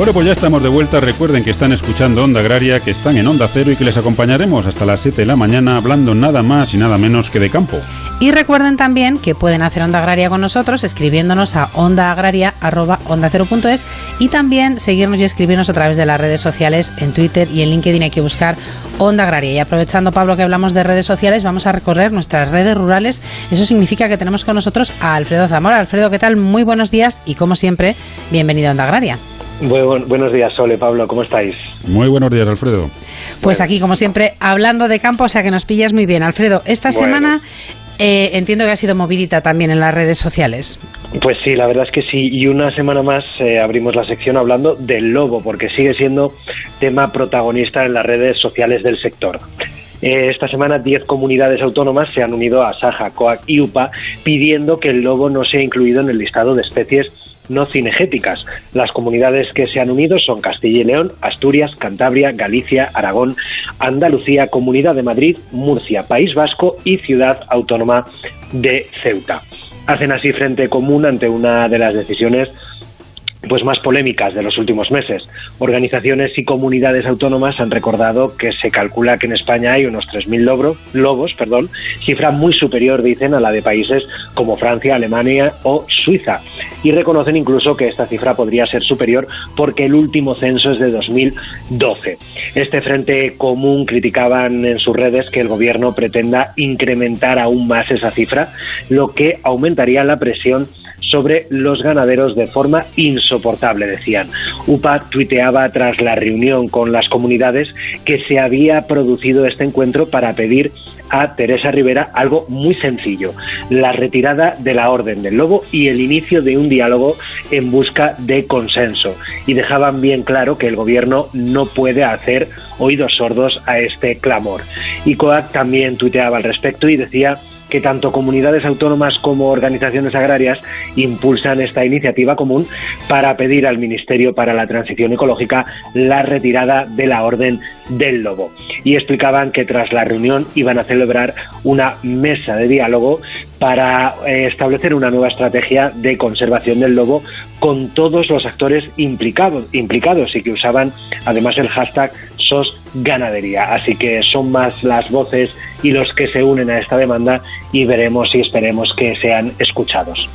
Bueno, pues ya estamos de vuelta. Recuerden que están escuchando Onda Agraria, que están en Onda Cero y que les acompañaremos hasta las 7 de la mañana hablando nada más y nada menos que de campo. Y recuerden también que pueden hacer Onda Agraria con nosotros escribiéndonos a ondaagraria.ondacero.es y también seguirnos y escribirnos a través de las redes sociales en Twitter y en LinkedIn hay que buscar Onda Agraria. Y aprovechando, Pablo, que hablamos de redes sociales, vamos a recorrer nuestras redes rurales. Eso significa que tenemos con nosotros a Alfredo Zamora. Alfredo, ¿qué tal? Muy buenos días y como siempre, bienvenido a Onda Agraria buenos días, Sole, Pablo, ¿cómo estáis? Muy buenos días, Alfredo. Pues aquí, como siempre, hablando de campo, o sea que nos pillas muy bien. Alfredo, esta semana eh, entiendo que ha sido movidita también en las redes sociales. Pues sí, la verdad es que sí. Y una semana más eh, abrimos la sección hablando del lobo, porque sigue siendo tema protagonista en las redes sociales del sector. Eh, esta semana 10 comunidades autónomas se han unido a Saja, Coac y UPA pidiendo que el lobo no sea incluido en el listado de especies no cinegéticas. Las comunidades que se han unido son Castilla y León, Asturias, Cantabria, Galicia, Aragón, Andalucía, Comunidad de Madrid, Murcia, País Vasco y Ciudad Autónoma de Ceuta. Hacen así frente común ante una de las decisiones pues más polémicas de los últimos meses. Organizaciones y comunidades autónomas han recordado que se calcula que en España hay unos 3.000 lobos, perdón, cifra muy superior, dicen, a la de países como Francia, Alemania o Suiza. Y reconocen incluso que esta cifra podría ser superior porque el último censo es de 2012. Este Frente Común criticaban en sus redes que el gobierno pretenda incrementar aún más esa cifra, lo que aumentaría la presión sobre los ganaderos de forma insoportable, decían. UPA tuiteaba tras la reunión con las comunidades que se había producido este encuentro para pedir a Teresa Rivera algo muy sencillo, la retirada de la Orden del Lobo y el inicio de un diálogo en busca de consenso. Y dejaban bien claro que el gobierno no puede hacer oídos sordos a este clamor. Y COAC también tuiteaba al respecto y decía que tanto comunidades autónomas como organizaciones agrarias impulsan esta iniciativa común para pedir al Ministerio para la Transición Ecológica la retirada de la Orden del Lobo. Y explicaban que tras la reunión iban a celebrar una mesa de diálogo para eh, establecer una nueva estrategia de conservación del lobo con todos los actores implicados, implicados y que usaban además el hashtag SOSGanadería. Así que son más las voces y los que se unen a esta demanda y veremos y esperemos que sean escuchados.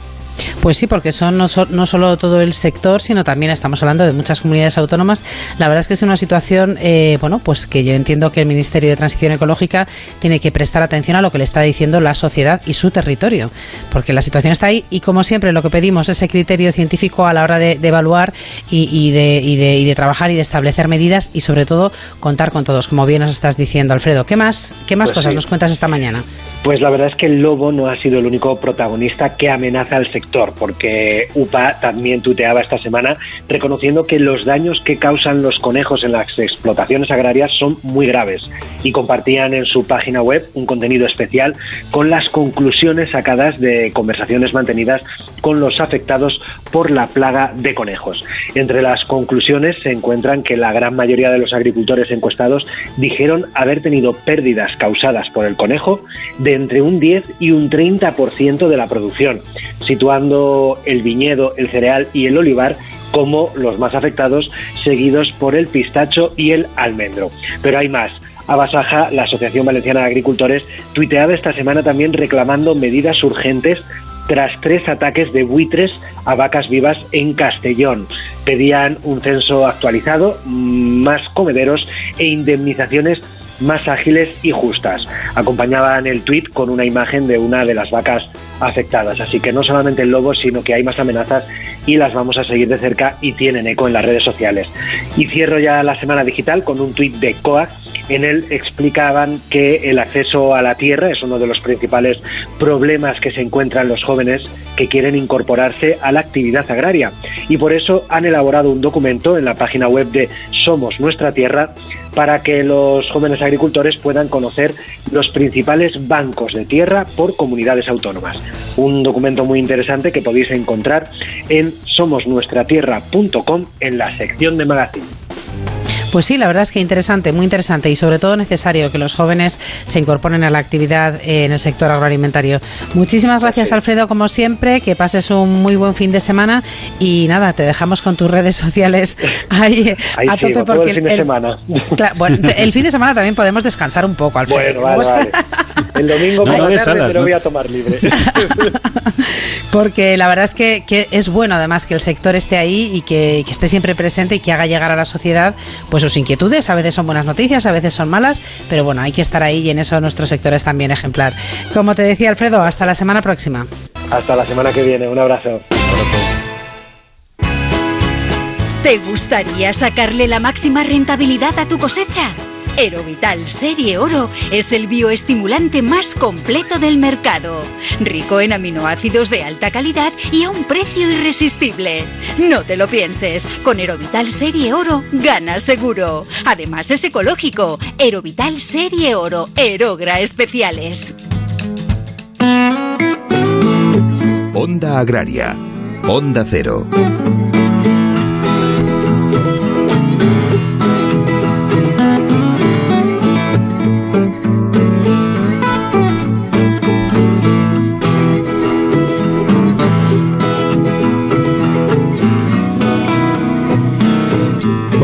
Pues sí, porque son no, no, solo todo el sector, sino también estamos hablando de muchas comunidades autónomas. La verdad es que es una situación, eh, bueno, pues que yo entiendo que el Ministerio de Transición Ecológica tiene que prestar atención a lo que le está diciendo la sociedad y su territorio, porque la situación está ahí y como siempre lo que pedimos es ese criterio científico a la hora de, evaluar y, de, y, de, y, de, trabajar y de establecer medidas y sobre todo contar con todos, como bien nos estás diciendo, Alfredo. ¿Qué más, qué más pues cosas nos cuentas esta mañana? Pues la verdad es que el lobo no ha sido el único protagonista que amenaza al sector porque UPA también tuteaba esta semana reconociendo que los daños que causan los conejos en las explotaciones agrarias son muy graves y compartían en su página web un contenido especial con las conclusiones sacadas de conversaciones mantenidas con los afectados por la plaga de conejos. Entre las conclusiones se encuentran que la gran mayoría de los agricultores encuestados dijeron haber tenido pérdidas causadas por el conejo de entre un 10 y un 30% de la producción, situando el viñedo, el cereal y el olivar como los más afectados, seguidos por el pistacho y el almendro. Pero hay más. Abasaja, la Asociación Valenciana de Agricultores, tuiteaba esta semana también reclamando medidas urgentes tras tres ataques de buitres a vacas vivas en Castellón. Pedían un censo actualizado, más comederos e indemnizaciones más ágiles y justas. Acompañaban el tuit con una imagen de una de las vacas afectadas. Así que no solamente el lobo, sino que hay más amenazas y las vamos a seguir de cerca y tienen eco en las redes sociales. Y cierro ya la semana digital con un tuit de COAC. En él explicaban que el acceso a la tierra es uno de los principales problemas que se encuentran los jóvenes que quieren incorporarse a la actividad agraria. Y por eso han elaborado un documento en la página web de Somos Nuestra Tierra para que los jóvenes agricultores puedan conocer los principales bancos de tierra por comunidades autónomas. Un documento muy interesante que podéis encontrar en somosnuestratierra.com en la sección de magazine. Pues sí, la verdad es que interesante, muy interesante y sobre todo necesario que los jóvenes se incorporen a la actividad en el sector agroalimentario. Muchísimas gracias, Alfredo, como siempre, que pases un muy buen fin de semana y nada, te dejamos con tus redes sociales ahí, a tope porque el fin de semana. bueno, el fin de semana también podemos descansar un poco, Alfredo. Bueno, vale, El domingo no, pero voy a tomar libre. porque la verdad es que, es bueno además que el sector esté ahí y que, que esté siempre presente y que haga llegar a la sociedad pues sus inquietudes. A veces son buenas noticias, a veces son malas, pero bueno, hay que estar ahí y en eso nuestro sector es también ejemplar. Como te decía Alfredo, hasta la semana próxima. Hasta la semana que viene, un abrazo. ¿Te gustaría sacarle la máxima rentabilidad a tu cosecha? Erovital Serie Oro es el bioestimulante más completo del mercado, rico en aminoácidos de alta calidad y a un precio irresistible. No te lo pienses, con Erovital Serie Oro ganas seguro. Además es ecológico. Erovital Serie Oro, Erogra Especiales. Onda Agraria, Onda Cero.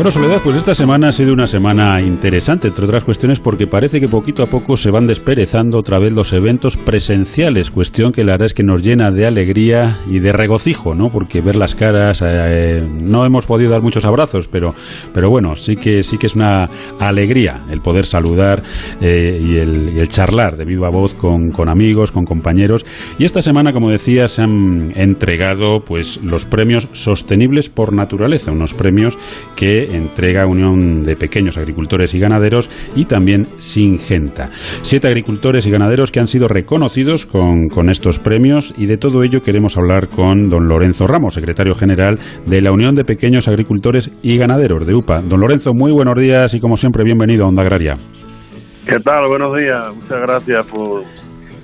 Bueno, Soledad, pues esta semana ha sido una semana interesante, entre otras cuestiones, porque parece que poquito a poco se van desperezando otra vez los eventos presenciales, cuestión que la verdad es que nos llena de alegría y de regocijo, ¿no? Porque ver las caras, eh, no hemos podido dar muchos abrazos, pero, pero bueno, sí que, sí que es una alegría el poder saludar eh, y, el, charlar de viva voz con, con amigos, con compañeros. Y esta semana, como decía, se han entregado pues los premios sostenibles por naturaleza, unos premios que entrega Unión de Pequeños Agricultores y Ganaderos y también Singenta. Siete agricultores y ganaderos que han sido reconocidos con, con estos premios y de todo ello queremos hablar con don Lorenzo Ramos, secretario general de la Unión de Pequeños Agricultores y Ganaderos de UPA. Don Lorenzo, muy buenos días y como siempre bienvenido a Onda Agraria. ¿Qué tal? Buenos días. Muchas gracias por,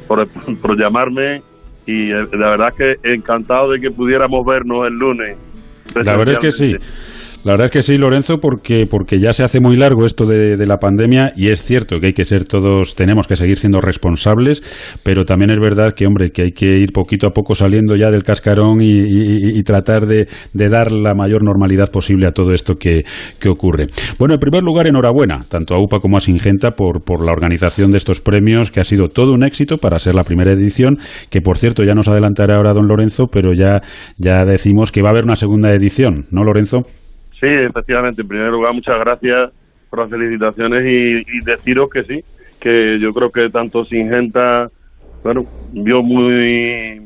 por, por llamarme y eh, la verdad que encantado de que pudiéramos vernos el lunes. La verdad es que sí. La verdad es que sí, Lorenzo, porque, porque ya se hace muy largo esto de, la pandemia y es cierto que hay que ser todos, tenemos que seguir siendo responsables, pero también es verdad que, hombre, que hay que ir poquito a poco saliendo ya del cascarón y, tratar de, dar la mayor normalidad posible a todo esto que, ocurre. Bueno, en primer lugar, enhorabuena, tanto a UPA como a Singenta, por, por la organización de estos premios, que ha sido todo un éxito para ser la primera edición, que por cierto ya nos adelantará ahora don Lorenzo, pero ya, ya decimos que va a haber una segunda edición, ¿no, Lorenzo? Sí, efectivamente. En primer lugar, muchas gracias por las felicitaciones y, deciros que sí, que yo creo que tanto Singenta, bueno, vio muy,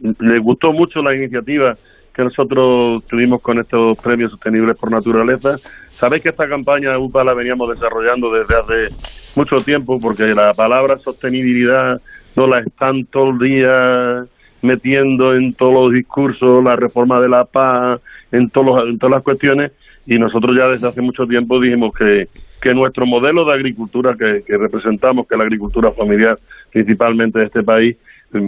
le gustó mucho la iniciativa que nosotros tuvimos con estos premios sostenibles por naturaleza. Sabéis que esta campaña de UPA la veníamos desarrollando desde hace mucho tiempo porque la palabra sostenibilidad no la están todo el día metiendo en todos los discursos, la reforma de la paz, en, todos en todas las cuestiones y nosotros ya desde hace mucho tiempo dijimos que, que nuestro modelo de agricultura que, representamos, que es la agricultura familiar principalmente de este país,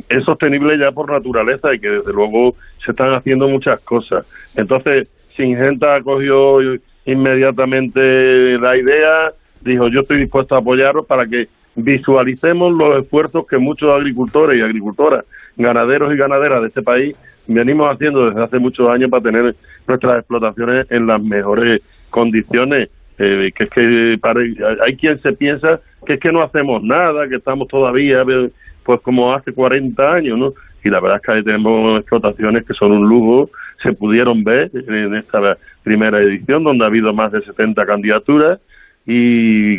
es sostenible ya por naturaleza y que desde luego se están haciendo muchas cosas. Entonces, Singenta acogió inmediatamente la idea, dijo yo estoy dispuesto a apoyaros para que visualicemos los esfuerzos que muchos agricultores y agricultoras, ganaderos y ganaderas de este país venimos haciendo desde hace muchos años para tener nuestras explotaciones en las mejores condiciones. Eh, que es que hay quien se piensa que es que no hacemos nada, que estamos todavía pues como hace 40 años, ¿no? Y la verdad es que ahí tenemos explotaciones que son un lujo, se pudieron ver en esta primera edición donde ha habido más de 70 candidaturas y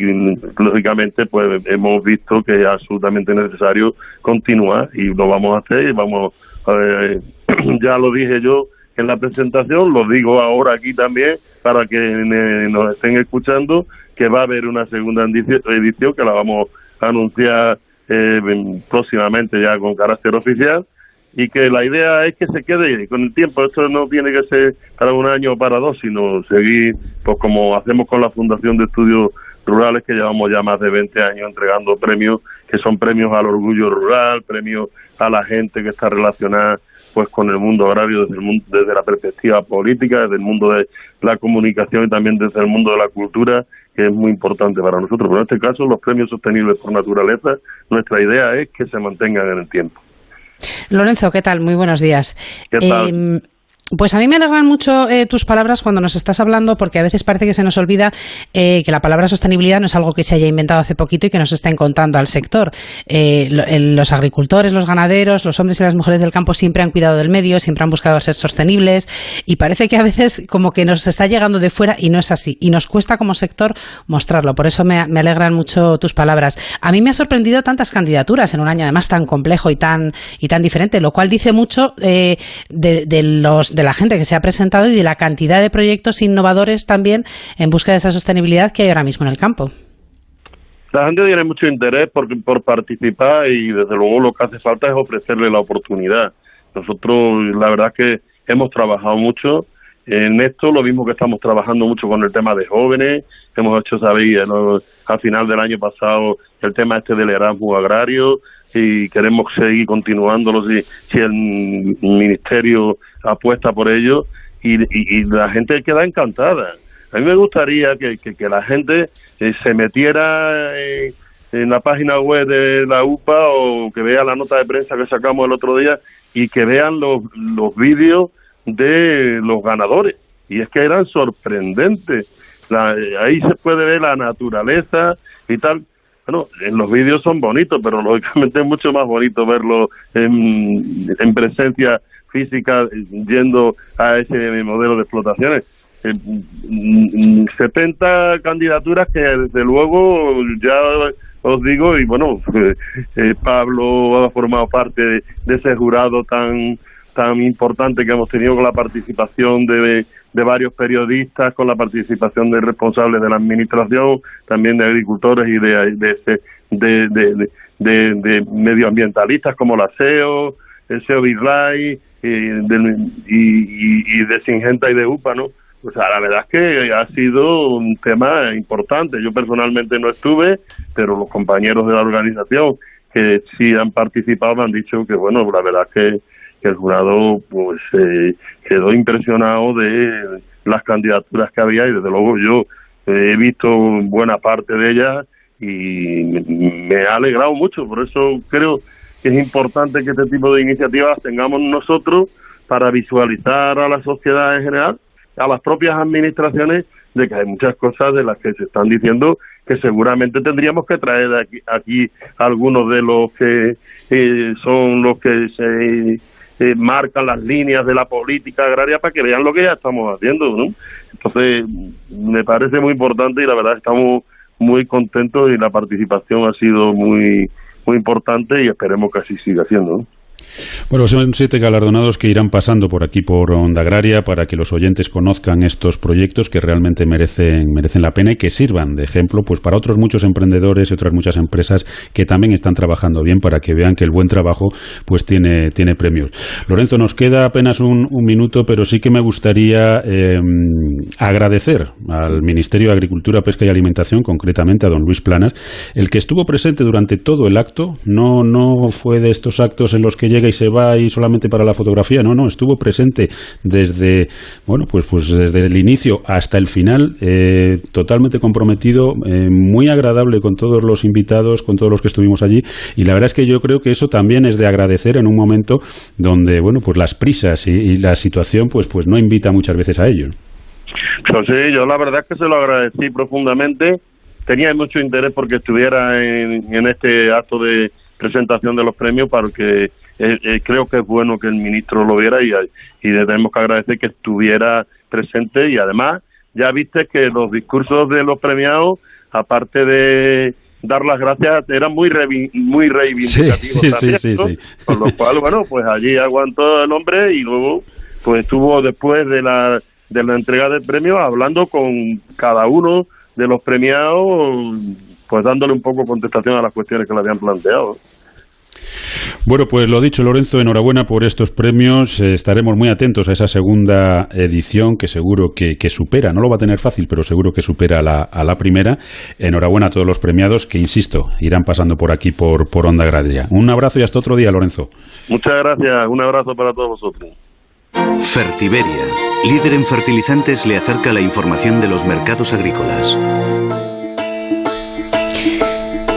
lógicamente pues hemos visto que es absolutamente necesario continuar y lo vamos a hacer y vamos ver, ya lo dije yo en la presentación, lo digo ahora aquí también para que nos estén escuchando que va a haber una segunda edición que la vamos a anunciar eh, próximamente ya con carácter oficial y que la idea es que se quede con el tiempo. Esto no tiene que ser para un año o para dos, sino seguir, pues como hacemos con la Fundación de Estudios Rurales, que llevamos ya más de 20 años entregando premios, que son premios al orgullo rural, premios a la gente que está relacionada pues con el mundo agrario desde, el mundo, desde la perspectiva política, desde el mundo de la comunicación y también desde el mundo de la cultura, que es muy importante para nosotros. Pero en este caso, los premios sostenibles por naturaleza, nuestra idea es que se mantengan en el tiempo. Lorenzo, ¿qué tal? Muy buenos días. ¿Qué tal? Em, pues a mí me alegran mucho eh, tus palabras cuando nos estás hablando, porque a veces parece que se nos olvida eh, que la palabra sostenibilidad no es algo que se haya inventado hace poquito y que nos estén contando al sector. Eh, los agricultores, los ganaderos, los hombres y las mujeres del campo siempre han cuidado del medio, siempre han buscado ser sostenibles y parece que a veces como que nos está llegando de fuera y no es así. Y nos cuesta como sector mostrarlo. Por eso me, alegran mucho tus palabras. A mí me ha sorprendido tantas candidaturas en un año además tan complejo y tan, y tan diferente, lo cual dice mucho de, los la gente que se ha presentado y de la cantidad de proyectos innovadores también en busca de esa sostenibilidad que hay ahora mismo en el campo. La gente tiene mucho interés por, por participar y desde luego lo que hace falta es ofrecerle la oportunidad. Nosotros la verdad que hemos trabajado mucho en esto, lo mismo que estamos trabajando mucho con el tema de jóvenes, hemos hecho, sabéis, al final del año pasado el tema este del Erasmus agrario, y queremos seguir continuándolo si, si el ministerio apuesta por ello y, la gente queda encantada. A mí me gustaría que, que, la gente eh, se metiera en la página web de la UPA o que vea la nota de prensa que sacamos el otro día y que vean los, los vídeos de los ganadores y es que eran sorprendentes. ahí se puede ver la naturaleza y tal. Bueno, en los vídeos son bonitos, pero lógicamente es mucho más bonito verlo en, en presencia física yendo a ese modelo de explotaciones. 70 eh, candidaturas que desde luego ya os digo y bueno eh, Pablo ha formado parte de, ese jurado tan tan importante que hemos tenido con la participación de, de varios periodistas, con la participación de responsables de la administración, también de agricultores y de, de, de, de medioambientalistas como la SEO, el SEO Birlay y, y, de Singenta y de UPA, ¿no? O sea, la verdad es que ha sido un tema importante. Yo personalmente no estuve, pero los compañeros de la organización que sí han participado me han dicho que, bueno, la verdad es que, el jurado pues eh, quedó impresionado de las candidaturas que había y desde luego yo he visto buena parte de ellas y me ha alegrado mucho. Por eso creo que es importante que este tipo de iniciativas tengamos nosotros para visualizar a la sociedad en general, a las propias administraciones, de que hay muchas cosas de las que se están diciendo que seguramente tendríamos que traer aquí, aquí algunos de los que eh, son los que se eh, marcan las líneas de la política agraria para que vean lo que ya estamos haciendo, ¿no? Entonces, me parece muy importante y la verdad estamos muy contentos y la participación ha sido muy muy importante y esperemos que así siga siendo. Bueno, son siete galardonados que irán pasando por aquí por Onda Agraria para que los oyentes conozcan estos proyectos que realmente merecen, merecen la pena y que sirvan de ejemplo pues para otros muchos emprendedores y otras muchas empresas que también están trabajando bien para que vean que el buen trabajo pues tiene, tiene premios. Lorenzo, nos queda apenas un, minuto, pero sí que me gustaría em, agradecer al Ministerio de Agricultura, Pesca y Alimentación, concretamente a don Luis Planas, el que estuvo presente durante todo el acto. No, no fue de estos actos en los que llega y se va y solamente para la fotografía, no, no, estuvo presente desde, bueno, pues, pues desde el inicio hasta el final, eh, totalmente comprometido, eh, muy agradable con todos los invitados, con todos los que estuvimos allí, y la verdad es que yo creo que eso también es de agradecer en un momento donde, bueno, pues las prisas y, la situación, pues, pues no invita muchas veces a ello. Pues sí, yo la verdad es que se lo agradecí profundamente. Tenía mucho interés porque estuviera en, en este acto de presentación de los premios para que eh, eh, creo que es bueno que el ministro lo viera y, y le tenemos que agradecer que estuviera presente y además ya viste que los discursos de los premiados, aparte de dar las gracias, eran muy muy reivindicativos sí, sí, sí, con lo cual, bueno, pues allí aguantó el hombre y luego pues estuvo después de la, de la entrega del premio hablando con cada uno de los premiados, pues dándole un poco contestación a las cuestiones que le habían planteado. Bueno, pues lo dicho, Lorenzo, enhorabuena por estos premios. Eh, estaremos muy atentos a esa segunda edición que seguro que, supera, no lo va a tener fácil, pero seguro que supera a la, primera. Enhorabuena a todos los premiados que, insisto, irán pasando por aquí por, por Onda Gradia. Un abrazo y hasta otro día, Lorenzo. Muchas gracias, un abrazo para todos vosotros. Fertiberia, líder en fertilizantes, le acerca la información de los mercados agrícolas.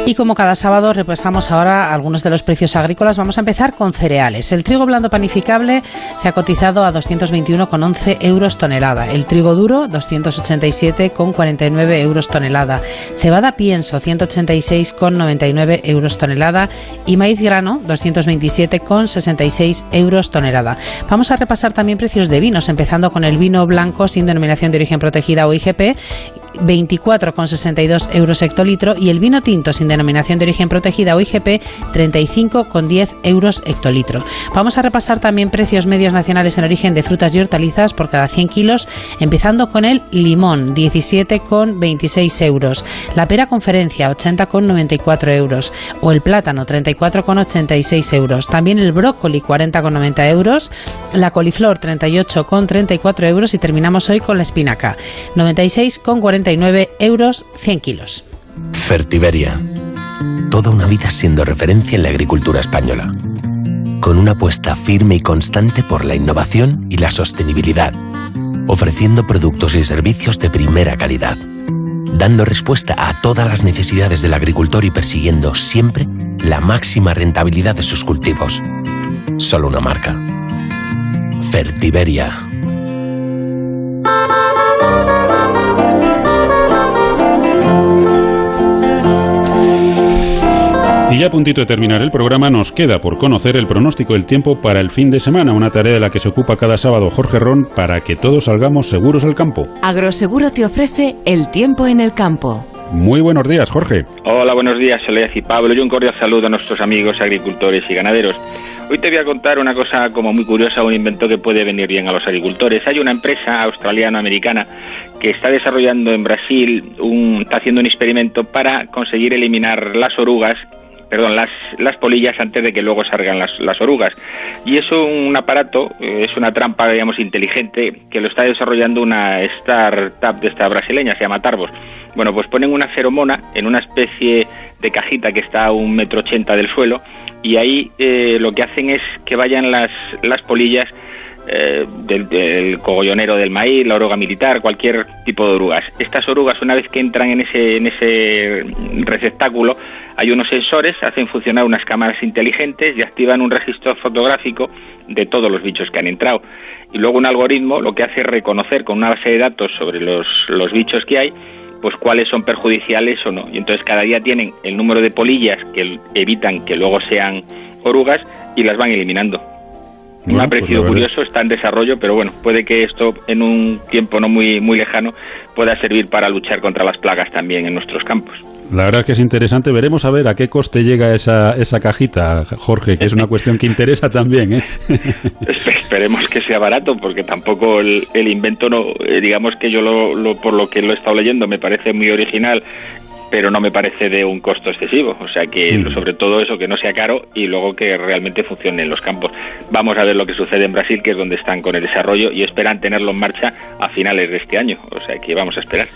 Y como cada sábado repasamos ahora algunos de los precios agrícolas, vamos a empezar con cereales. El trigo blando panificable se ha cotizado a 221,11 euros tonelada. El trigo duro 287,49 euros tonelada. Cebada pienso 186,99 euros tonelada y maíz grano 227,66 euros tonelada. Vamos a repasar también precios de vinos, empezando con el vino blanco sin denominación de origen protegida o IGP 24,62 euros hectolitro y el vino tinto sin denominación de origen protegida o IGP 35,10 euros hectolitro. Vamos a repasar también precios medios nacionales en origen de frutas y hortalizas por cada 100 kilos, empezando con el limón 17,26 euros, la pera conferencia 80,94 euros o el plátano 34,86 euros. También el brócoli 40,90 euros, la coliflor 38,34 euros y terminamos hoy con la espinaca 96,40 euros 100 kilos. Fertiberia. Toda una vida siendo referencia en la agricultura española. Con una apuesta firme y constante por la innovación y la sostenibilidad. Ofreciendo productos y servicios de primera calidad. Dando respuesta a todas las necesidades del agricultor y persiguiendo siempre la máxima rentabilidad de sus cultivos. Solo una marca. Fertiberia. Y ya a puntito de terminar el programa, nos queda por conocer el pronóstico del tiempo para el fin de semana, una tarea de la que se ocupa cada sábado Jorge Ron para que todos salgamos seguros al campo. Agroseguro te ofrece el tiempo en el campo. Muy buenos días, Jorge. Hola, buenos días, Soledad y Pablo. Y un cordial saludo a nuestros amigos agricultores y ganaderos. Hoy te voy a contar una cosa como muy curiosa, un invento que puede venir bien a los agricultores. Hay una empresa australiano-americana que está desarrollando en Brasil, un, está haciendo un experimento para conseguir eliminar las orugas perdón, las, las polillas antes de que luego salgan las, las orugas. Y es un aparato, eh, es una trampa, digamos, inteligente que lo está desarrollando una startup de esta brasileña, se llama Tarbos. Bueno, pues ponen una feromona en una especie de cajita que está a un metro ochenta del suelo y ahí eh, lo que hacen es que vayan las, las polillas eh, del, cogollonero del maíz, la oruga militar, cualquier tipo de orugas. Estas orugas, una vez que entran en ese, en ese receptáculo, hay unos sensores, hacen funcionar unas cámaras inteligentes y activan un registro fotográfico de todos los bichos que han entrado. Y luego un algoritmo lo que hace es reconocer con una base de datos sobre los, los bichos que hay, pues cuáles son perjudiciales o no. Y entonces cada día tienen el número de polillas que evitan que luego sean orugas y las van eliminando. Me ha pues parecido curioso, está en desarrollo, pero bueno, puede que esto en un tiempo no muy, muy lejano pueda servir para luchar contra las plagas también en nuestros campos. La verdad que es interesante. Veremos a ver a qué coste llega esa, esa cajita, Jorge, que es una cuestión que interesa también. ¿eh? Esperemos que sea barato, porque tampoco el, invento, no, eh, digamos que yo lo, por lo que lo he estado leyendo, me parece muy original pero no me parece de un costo excesivo. O sea que mm. sobre todo eso, que no sea caro y luego que realmente funcione en los campos. Vamos a ver lo que sucede en Brasil, que es donde están con el desarrollo y esperan tenerlo en marcha a finales de este año. O sea que vamos a esperar.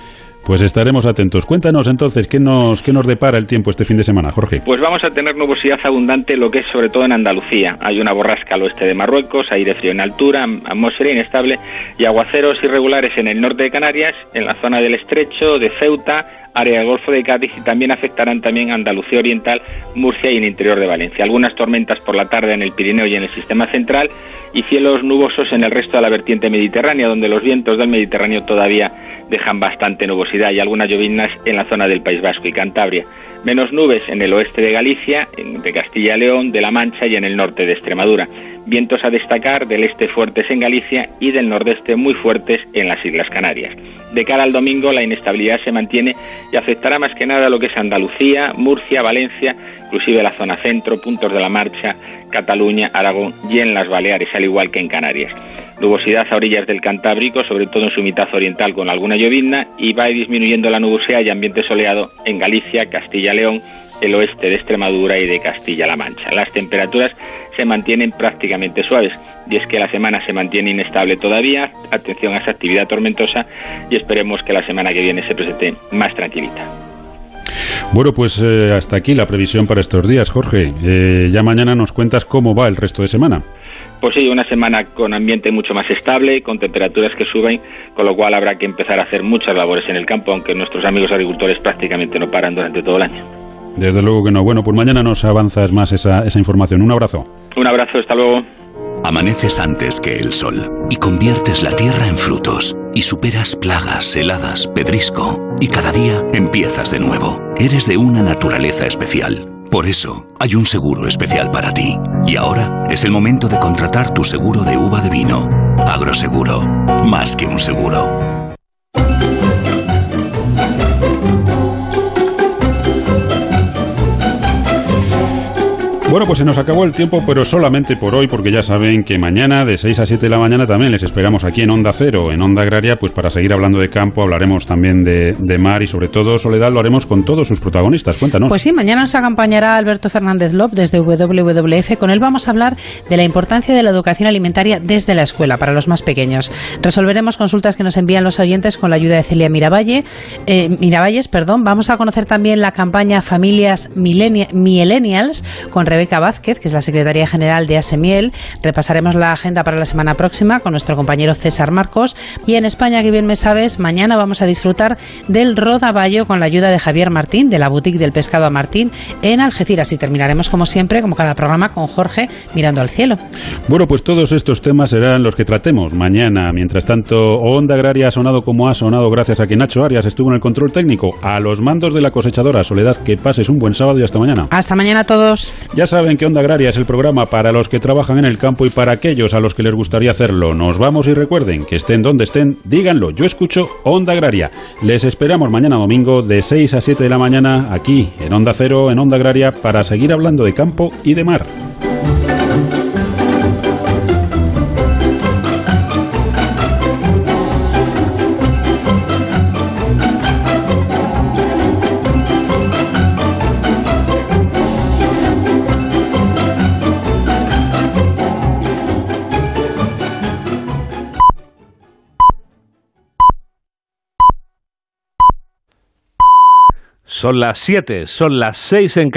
Pues estaremos atentos. Cuéntanos entonces, ¿qué nos, ¿qué nos depara el tiempo este fin de semana, Jorge? Pues vamos a tener nubosidad abundante, lo que es sobre todo en Andalucía. Hay una borrasca al oeste de Marruecos, aire frío en altura, atmósfera inestable y aguaceros irregulares en el norte de Canarias, en la zona del estrecho, de Ceuta, área del Golfo de Cádiz y también afectarán también Andalucía Oriental, Murcia y el interior de Valencia. Algunas tormentas por la tarde en el Pirineo y en el sistema central y cielos nubosos en el resto de la vertiente mediterránea, donde los vientos del Mediterráneo todavía dejan bastante nubosidad y algunas llovinas en la zona del País Vasco y Cantabria. Menos nubes en el oeste de Galicia, de Castilla y León, de La Mancha y en el norte de Extremadura. Vientos a destacar del este fuertes en Galicia y del nordeste muy fuertes en las Islas Canarias. De cara al domingo la inestabilidad se mantiene y afectará más que nada lo que es Andalucía, Murcia, Valencia, inclusive la zona centro, puntos de la marcha, Cataluña, Aragón y en las Baleares, al igual que en Canarias. Nubosidad a orillas del Cantábrico, sobre todo en su mitad oriental con alguna llovizna, y va disminuyendo la nubosidad y ambiente soleado en Galicia, Castilla-León, el oeste de Extremadura y de Castilla-La Mancha. Las temperaturas se mantienen prácticamente suaves y es que la semana se mantiene inestable todavía. Atención a esa actividad tormentosa y esperemos que la semana que viene se presente más tranquilita. Bueno, pues eh, hasta aquí la previsión para estos días, Jorge. Eh, ya mañana nos cuentas cómo va el resto de semana. Pues sí, una semana con ambiente mucho más estable, con temperaturas que suben, con lo cual habrá que empezar a hacer muchas labores en el campo, aunque nuestros amigos agricultores prácticamente no paran durante todo el año. Desde luego que no. Bueno, pues mañana nos avanzas más esa, esa información. Un abrazo. Un abrazo, hasta luego. Amaneces antes que el sol y conviertes la tierra en frutos y superas plagas, heladas, pedrisco y cada día empiezas de nuevo. Eres de una naturaleza especial por eso, hay un seguro especial para ti. Y ahora es el momento de contratar tu seguro de uva de vino. Agroseguro, más que un seguro. Bueno, pues se nos acabó el tiempo, pero solamente por hoy, porque ya saben que mañana de 6 a 7 de la mañana también les esperamos aquí en Onda Cero, en Onda Agraria, pues para seguir hablando de campo, hablaremos también de, mar y sobre todo, Soledad, lo haremos con todos sus protagonistas. Cuéntanos. Pues sí, mañana nos acompañará Alberto Fernández Lop desde WWF. Con él vamos a hablar de la importancia de la educación alimentaria desde la escuela para los más pequeños. Resolveremos consultas que nos envían los oyentes con la ayuda de Celia Miravalle. Eh, Miravalles. Perdón. Vamos a conocer también la campaña Familias Millennials con Rebeca Vázquez, que es la secretaria general de Asemiel. Repasaremos la agenda para la semana próxima con nuestro compañero César Marcos. Y en España, que bien me sabes, mañana vamos a disfrutar del rodaballo con la ayuda de Javier Martín, de la boutique del pescado a Martín, en Algeciras. Y terminaremos, como siempre, como cada programa, con Jorge mirando al cielo. Bueno, pues todos estos temas serán los que tratemos mañana. Mientras tanto, Onda Agraria ha sonado como ha sonado gracias a que Nacho Arias estuvo en el control técnico. A los mandos de la cosechadora Soledad, que pases un buen sábado y hasta mañana. Hasta mañana a todos. Ya saben que Onda Agraria es el programa para los que trabajan en el campo y para aquellos a los que les gustaría hacerlo. Nos vamos y recuerden que estén donde estén, díganlo. Yo escucho Onda Agraria. Les esperamos mañana domingo de 6 a 7 de la mañana aquí en Onda Cero, en Onda Agraria, para seguir hablando de campo y de mar. Son las 7, son las 6 en Canadá.